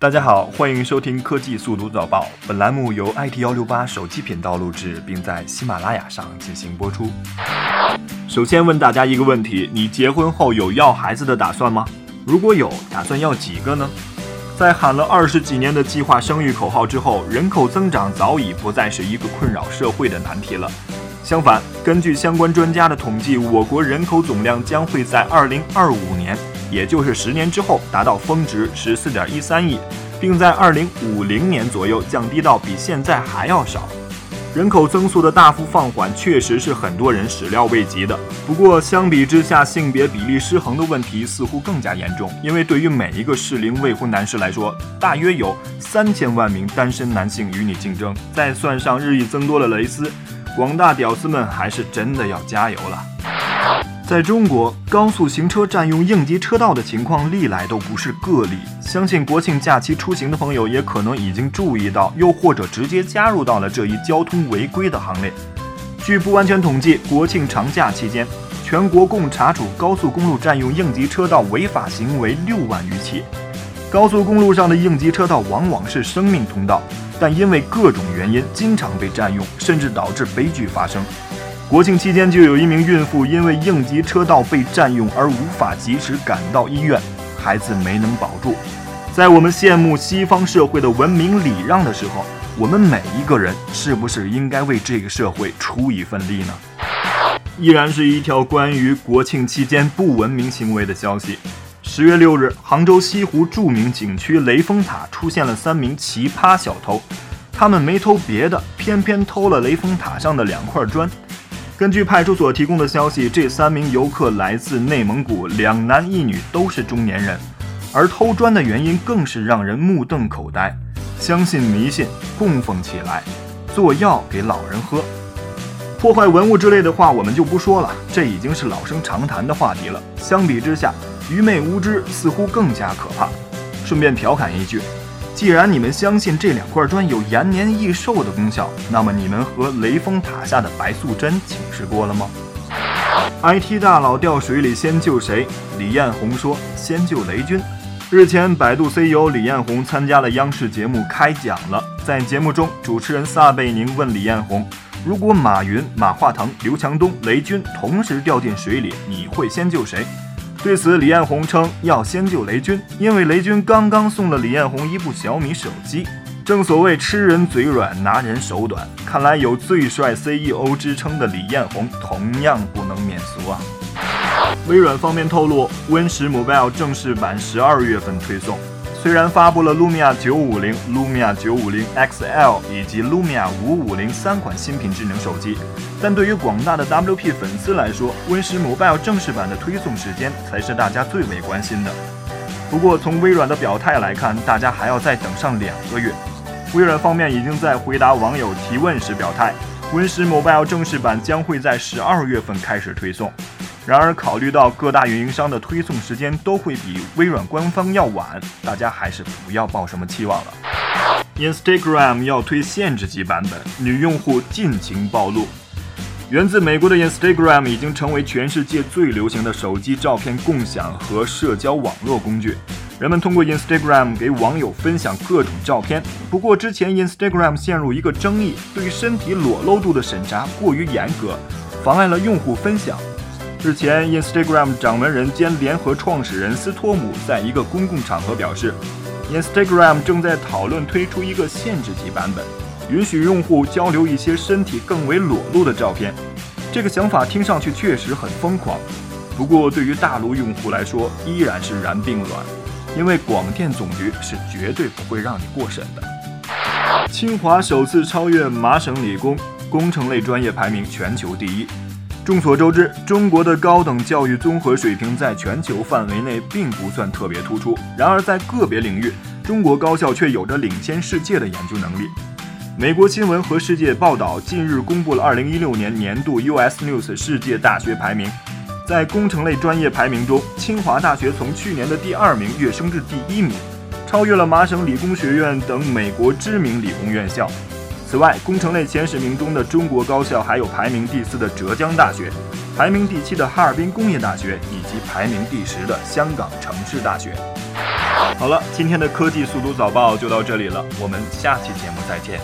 大家好，欢迎收听科技速读早报。本栏目由 IT 幺六八手机频道录制，并在喜马拉雅上进行播出。首先问大家一个问题：你结婚后有要孩子的打算吗？如果有，打算要几个呢？在喊了二十几年的计划生育口号之后，人口增长早已不再是一个困扰社会的难题了。相反，根据相关专家的统计，我国人口总量将会在二零二五年，也就是十年之后，达到峰值十四点一三亿，并在二零五零年左右降低到比现在还要少。人口增速的大幅放缓，确实是很多人始料未及的。不过，相比之下，性别比例失衡的问题似乎更加严重，因为对于每一个适龄未婚男士来说，大约有三千万名单身男性与你竞争，再算上日益增多的蕾丝。广大屌丝们还是真的要加油了。在中国，高速行车占用应急车道的情况历来都不是个例。相信国庆假期出行的朋友也可能已经注意到，又或者直接加入到了这一交通违规的行列。据不完全统计，国庆长假期间，全国共查处高速公路占用应急车道违法行为六万余起。高速公路上的应急车道往往是生命通道。但因为各种原因，经常被占用，甚至导致悲剧发生。国庆期间，就有一名孕妇因为应急车道被占用而无法及时赶到医院，孩子没能保住。在我们羡慕西方社会的文明礼让的时候，我们每一个人是不是应该为这个社会出一份力呢？依然是一条关于国庆期间不文明行为的消息。十月六日，杭州西湖著名景区雷峰塔出现了三名奇葩小偷，他们没偷别的，偏偏偷了雷峰塔上的两块砖。根据派出所提供的消息，这三名游客来自内蒙古，两男一女，都是中年人。而偷砖的原因更是让人目瞪口呆：相信迷信，供奉起来，做药给老人喝，破坏文物之类的话我们就不说了，这已经是老生常谈的话题了。相比之下，愚昧无知似乎更加可怕。顺便调侃一句：既然你们相信这两块砖有延年益寿的功效，那么你们和雷峰塔下的白素贞请示过了吗？IT 大佬掉水里先救谁？李彦宏说：先救雷军。日前，百度 CEO 李彦宏参加了央视节目《开讲了》。在节目中，主持人撒贝宁问李彦宏：如果马云、马化腾、刘强东、雷军同时掉进水里，你会先救谁？对此，李彦宏称要先救雷军，因为雷军刚刚送了李彦宏一部小米手机。正所谓吃人嘴软，拿人手短。看来有最帅 CEO 之称的李彦宏同样不能免俗啊。微软方面透露，Win 十 Mobile 正式版十二月份推送。虽然发布了 Lumia 950、Lumia 950 XL 以及 Lumia 550三款新品智能手机，但对于广大的 WP 粉丝来说，Win10 Mobile 正式版的推送时间才是大家最为关心的。不过，从微软的表态来看，大家还要再等上两个月。微软方面已经在回答网友提问时表态，Win10 Mobile 正式版将会在十二月份开始推送。然而，考虑到各大运营商的推送时间都会比微软官方要晚，大家还是不要抱什么期望了。Instagram 要推限制级版本，女用户尽情暴露。源自美国的 Instagram 已经成为全世界最流行的手机照片共享和社交网络工具。人们通过 Instagram 给网友分享各种照片。不过，之前 Instagram 陷入一个争议，对于身体裸露度的审查过于严格，妨碍了用户分享。日前，Instagram 掌门人兼联合创始人斯托姆在一个公共场合表示，Instagram 正在讨论推出一个限制级版本，允许用户交流一些身体更为裸露的照片。这个想法听上去确实很疯狂，不过对于大陆用户来说依然是然并卵，因为广电总局是绝对不会让你过审的。清华首次超越麻省理工，工程类专业排名全球第一。众所周知，中国的高等教育综合水平在全球范围内并不算特别突出。然而，在个别领域，中国高校却有着领先世界的研究能力。美国新闻和世界报道近日公布了2016年年度 US News 世界大学排名，在工程类专业排名中，清华大学从去年的第二名跃升至第一名，超越了麻省理工学院等美国知名理工院校。此外，工程类前十名中的中国高校还有排名第四的浙江大学，排名第七的哈尔滨工业大学，以及排名第十的香港城市大学。好了，今天的科技速读早报就到这里了，我们下期节目再见。